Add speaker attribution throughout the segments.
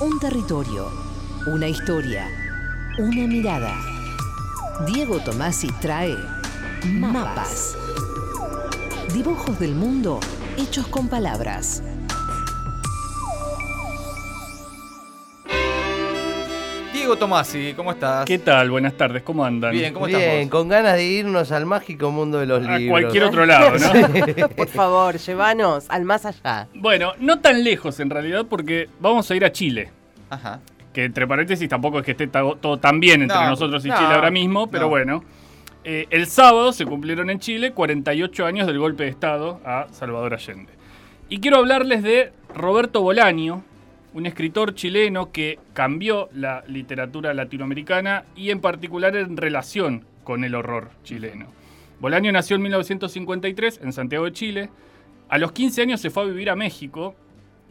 Speaker 1: Un territorio, una historia, una mirada. Diego Tomasi trae mapas. Dibujos del mundo hechos con palabras.
Speaker 2: Diego Tomasi, ¿cómo estás?
Speaker 3: ¿Qué tal? Buenas tardes, ¿cómo andan?
Speaker 2: Bien, ¿cómo
Speaker 4: Bien,
Speaker 2: estás vos?
Speaker 4: con ganas de irnos al mágico mundo de los
Speaker 3: A
Speaker 4: libros.
Speaker 3: cualquier otro lado, ¿no?
Speaker 5: Por favor, llévanos al más allá.
Speaker 3: Bueno, no tan lejos en realidad porque vamos a ir a Chile.
Speaker 2: Ajá.
Speaker 3: Que entre paréntesis tampoco es que esté todo tan bien entre
Speaker 2: No,
Speaker 3: nosotros y
Speaker 2: no,
Speaker 3: Chile ahora mismo, pero
Speaker 2: no.
Speaker 3: bueno. Eh, el sábado se cumplieron en Chile 48 años del golpe de Estado a Salvador Allende. Y quiero hablarles de Roberto Bolaño, un escritor chileno que cambió la literatura latinoamericana y en particular en relación con el horror chileno. Bolaño nació en 1953 en Santiago de Chile. A los 15 años se fue a vivir a México.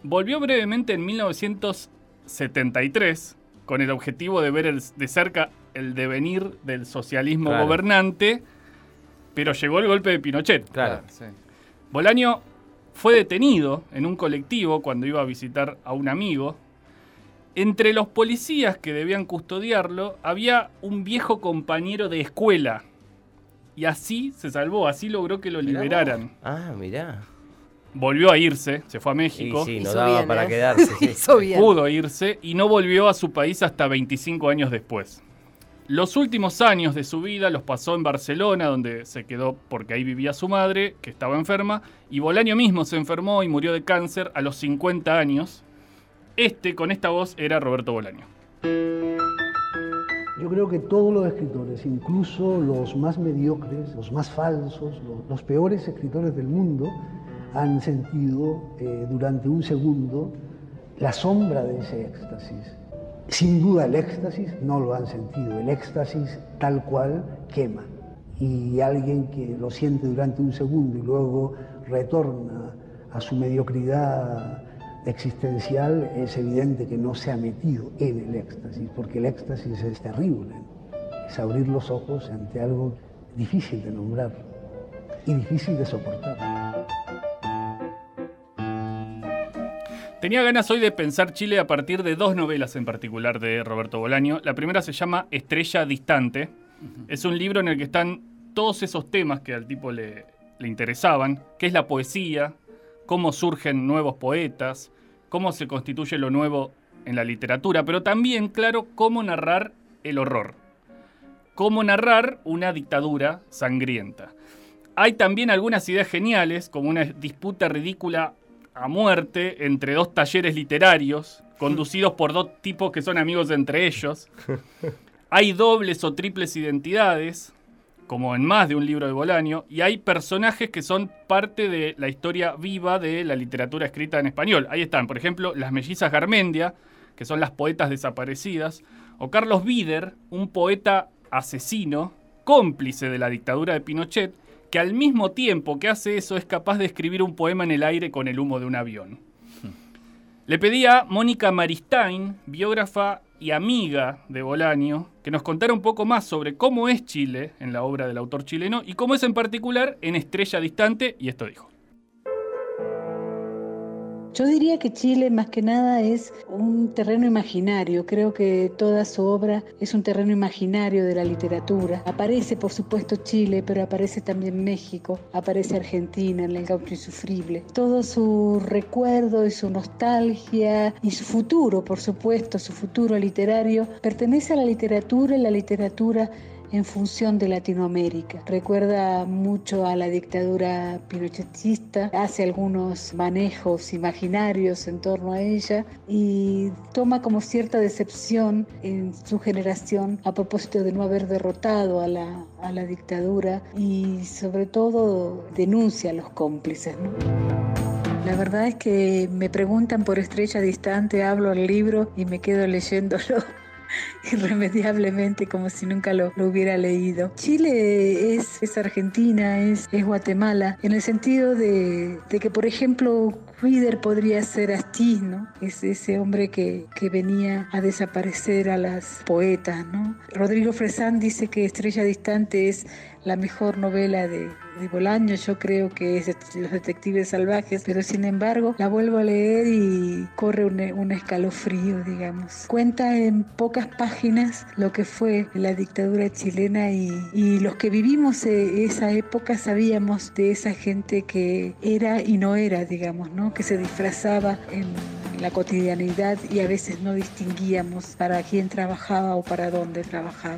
Speaker 3: Volvió brevemente en 1973 con el objetivo de ver el- de cerca el devenir del socialismo
Speaker 4: Claro.
Speaker 3: gobernante, pero llegó el golpe de Pinochet.
Speaker 4: Claro.
Speaker 2: sí.
Speaker 3: Bolaño fue detenido en un colectivo cuando iba a visitar a un amigo. Entre los policías que debían custodiarlo había un viejo compañero de escuela. Y así se salvó, así logró que lo
Speaker 4: Mirá vos.
Speaker 3: liberaran.
Speaker 4: Ah, mirá.
Speaker 3: Volvió a irse, se fue a
Speaker 4: Y
Speaker 3: México,
Speaker 4: sí, no
Speaker 5: Hizo
Speaker 4: daba
Speaker 5: bien,
Speaker 4: para
Speaker 5: ¿eh?
Speaker 4: quedarse. sí.
Speaker 5: Hizo bien.
Speaker 3: pudo irse y no volvió a su país hasta 25 años después. Los últimos años de su vida los pasó en Barcelona, donde se quedó porque ahí vivía su madre, que estaba enferma, y Bolaño mismo se enfermó y murió de cáncer a los 50 años. Este, con esta voz, era Roberto Bolaño.
Speaker 6: Yo creo que todos los escritores, incluso los más mediocres, los más falsos, los, peores escritores del mundo, han sentido eh, durante un segundo la sombra de ese éxtasis. Sin duda el éxtasis no lo han sentido, el éxtasis tal cual quema. Y alguien que lo siente durante un segundo y luego retorna a su mediocridad existencial, es evidente que no se ha metido en el éxtasis, porque el éxtasis es terrible. Es abrir los ojos ante algo difícil de nombrar y difícil de soportar.
Speaker 3: Tenía ganas hoy de pensar Chile a partir de dos novelas en particular de Roberto Bolaño. La primera se llama Estrella Distante. Es un libro en el que están todos esos temas que al tipo le, le interesaban, que es la poesía, cómo surgen nuevos poetas, cómo se constituye lo nuevo en la literatura, pero también, claro, cómo narrar el horror, cómo narrar una dictadura sangrienta. Hay también algunas ideas geniales, como una disputa ridícula a muerte entre dos talleres literarios, conducidos por dos tipos que son amigos entre ellos. Hay dobles o triples identidades, como en más de un libro de Bolaño, y hay personajes que son parte de la historia viva de la literatura escrita en español. Ahí están, por ejemplo, las mellizas Garmendia, que son las poetas desaparecidas, o Carlos Bider, un poeta asesino, cómplice de la dictadura de Pinochet, que al mismo tiempo que hace eso es capaz de escribir un poema en el aire con el humo de un avión. Le pedí a Mónica Maristain, biógrafa y amiga de Bolaño, que nos contara un poco más sobre cómo es Chile en la obra del autor chileno y cómo es en particular en Estrella Distante, y esto dijo.
Speaker 7: Yo diría que Chile más que nada es un terreno imaginario. Creo que toda su obra es un terreno imaginario de la literatura. Aparece, por supuesto, Chile, pero aparece también México, aparece Argentina en el gaucho insufrible. Todo su recuerdo y su nostalgia y su futuro, por supuesto, su futuro literario, pertenece a la literatura y la literatura en función de Latinoamérica. Recuerda mucho a la dictadura pinochetista, hace algunos manejos imaginarios en torno a ella y toma como cierta decepción en su generación a propósito de no haber derrotado a la, a la dictadura y sobre todo denuncia a los cómplices. La verdad es que me preguntan por Estrella Distante, hablo al libro y me quedo leyéndolo irremediablemente como si nunca lo, hubiera leído. Chile es, es Argentina, es, es Guatemala, en el sentido de, de que, por ejemplo, Cuider podría ser Astiz, ¿no? Es ese hombre que, que venía a desaparecer a las poetas, ¿no? Rodrigo Fresán dice que Estrella Distante es la mejor novela de, de Bolaño, yo creo que es Los Detectives Salvajes, pero sin embargo la vuelvo a leer y corre un, un escalofrío, digamos. Cuenta en pocas páginas lo que fue la dictadura chilena y, y los que vivimos eh, esa época sabíamos de esa gente que era y no era, digamos, ¿no? que se disfrazaba en la cotidianidad y a veces no distinguíamos para quién trabajaba o para dónde trabajaba.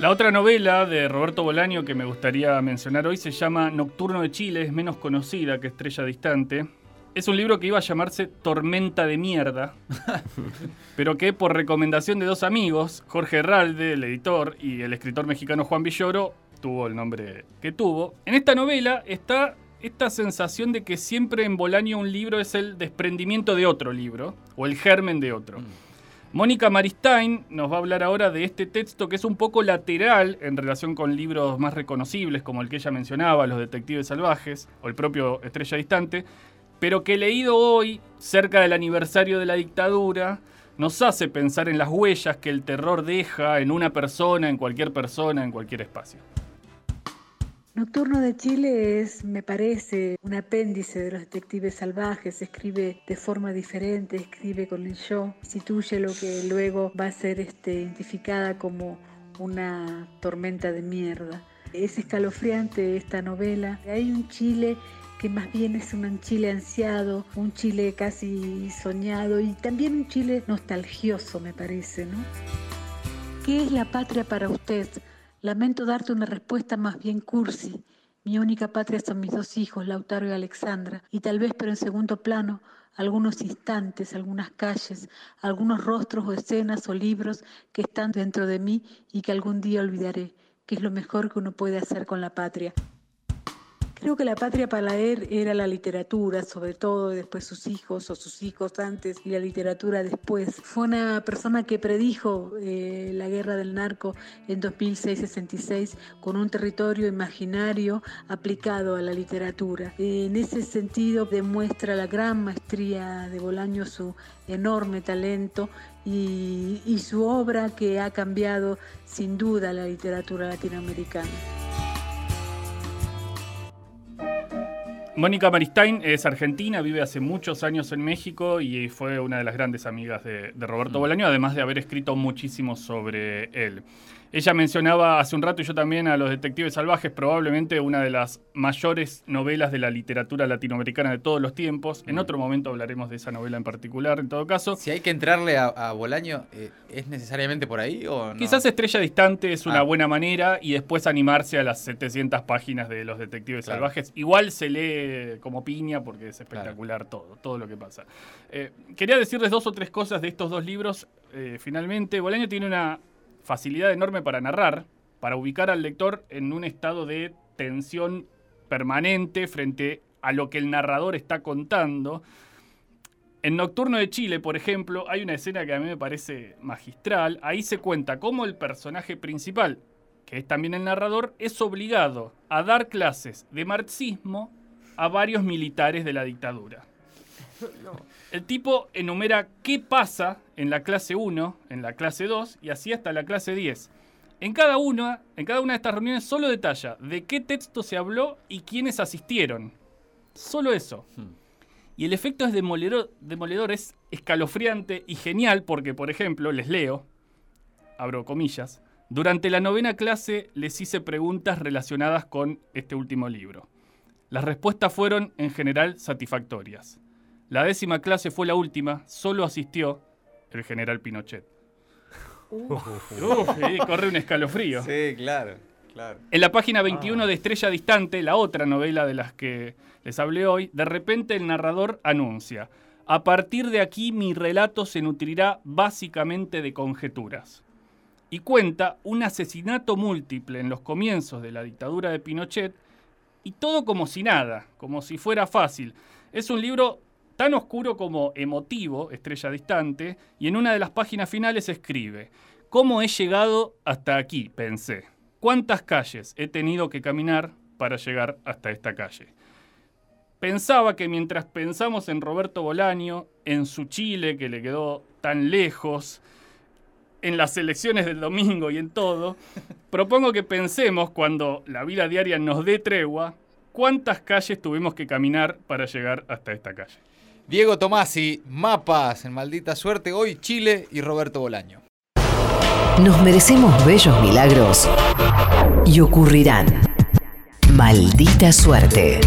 Speaker 3: La otra novela de Roberto Bolaño que me gustaría mencionar hoy se llama Nocturno de Chile, es menos conocida que Estrella Distante. Es un libro que iba a llamarse Tormenta de Mierda, pero que por recomendación de dos amigos, Jorge Herralde, el editor, y el escritor mexicano Juan Villoro, tuvo el nombre que tuvo. En esta novela está esta sensación de que siempre en Bolaño un libro es el desprendimiento de otro libro, o el germen de otro. Mónica Maristain nos va a hablar ahora de este texto que es un poco lateral en relación con libros más reconocibles como el que ella mencionaba, Los Detectives Salvajes o el propio Estrella Distante, pero que leído hoy, cerca del aniversario de la dictadura, nos hace pensar en las huellas que el terror deja en una persona, en cualquier persona, en cualquier espacio.
Speaker 7: Nocturno de Chile es, me parece, un apéndice de los detectives salvajes, escribe de forma diferente, escribe con el yo, instituye lo que luego va a ser este, identificada como una tormenta de mierda. Es escalofriante esta novela. Hay un Chile que más bien es un Chile ansiado, un Chile casi soñado y también un Chile nostalgioso, me parece, ¿no? ¿Qué es la patria para usted? Lamento darte una respuesta más bien cursi. Mi única patria son mis dos hijos, Lautaro y Alexandra, y tal vez, pero en segundo plano, algunos instantes, algunas calles, algunos rostros o escenas o libros que están dentro de mí y que algún día olvidaré, que es lo mejor que uno puede hacer con la patria. Creo que la patria para él era la literatura, sobre todo, después sus hijos o sus hijos antes y la literatura después. Fue una persona que predijo eh, la guerra del narco en 2006-66 con un territorio imaginario aplicado a la literatura. En ese sentido demuestra la gran maestría de Bolaño, su enorme talento y su obra que ha cambiado sin duda la literatura latinoamericana.
Speaker 3: Mónica Maristain es argentina, vive hace muchos años en México y fue una de las grandes amigas de, de Roberto
Speaker 2: Mm.
Speaker 3: Bolaño, además de haber escrito muchísimo sobre él. Ella mencionaba hace un rato y yo también a Los Detectives Salvajes, probablemente una de las mayores novelas de la literatura latinoamericana de todos los tiempos. En
Speaker 2: Mm.
Speaker 3: otro momento hablaremos de esa novela en particular, en todo caso.
Speaker 2: Si hay que entrarle a, a Bolaño, eh, ¿es necesariamente por ahí o no?
Speaker 3: Quizás Estrella Distante es una
Speaker 2: Ah.
Speaker 3: buena manera y después animarse a las 700 páginas de Los Detectives
Speaker 2: Claro.
Speaker 3: Salvajes. Igual se lee como piña porque es espectacular todo, todo lo que pasa. Eh, quería decirles dos o tres cosas de estos dos libros. eh, finalmente, Bolaño tiene una facilidad enorme para narrar, para ubicar al lector en un estado de tensión permanente frente a lo que el narrador está contando. En Nocturno de Chile, por ejemplo, hay una escena que a mí me parece magistral. Ahí se cuenta cómo el personaje principal, que es también el narrador, es obligado a dar clases de marxismo a varios militares de la dictadura. El tipo enumera qué pasa en la clase 1, en la clase 2 y así hasta la clase 10. En cada una, en cada una de estas reuniones solo detalla de qué texto se habló y quiénes asistieron. Solo eso. Y el efecto es demoledor, demoledor, es escalofriante y genial porque, por ejemplo, les leo, abro comillas, durante la novena clase les hice preguntas relacionadas con este último libro. Las respuestas fueron en general satisfactorias. La décima clase fue la última, solo asistió el general Pinochet. Uf, sí, corre un escalofrío.
Speaker 2: Sí, claro, claro.
Speaker 3: En la página 21 de Estrella Distante, la otra novela de las que les hablé hoy, de repente el narrador anuncia, a partir de aquí mi relato se nutrirá básicamente de conjeturas. Y cuenta un asesinato múltiple en los comienzos de la dictadura de Pinochet y todo como si nada, como si fuera fácil. Es un libro tan oscuro como emotivo, Estrella Distante, y en una de las páginas finales escribe, ¿Cómo he llegado hasta aquí? pensé. ¿Cuántas calles he tenido que caminar para llegar hasta esta calle? Pensaba que mientras pensamos en Roberto Bolaño, en su Chile que le quedó tan lejos, en las elecciones del domingo y en todo, propongo que pensemos cuando la vida diaria nos dé tregua, cuántas calles tuvimos que caminar para llegar hasta esta calle.
Speaker 2: Diego Tomasi, mapas en maldita suerte, hoy Chile y Roberto Bolaño.
Speaker 1: Nos merecemos bellos milagros y ocurrirán. Maldita suerte.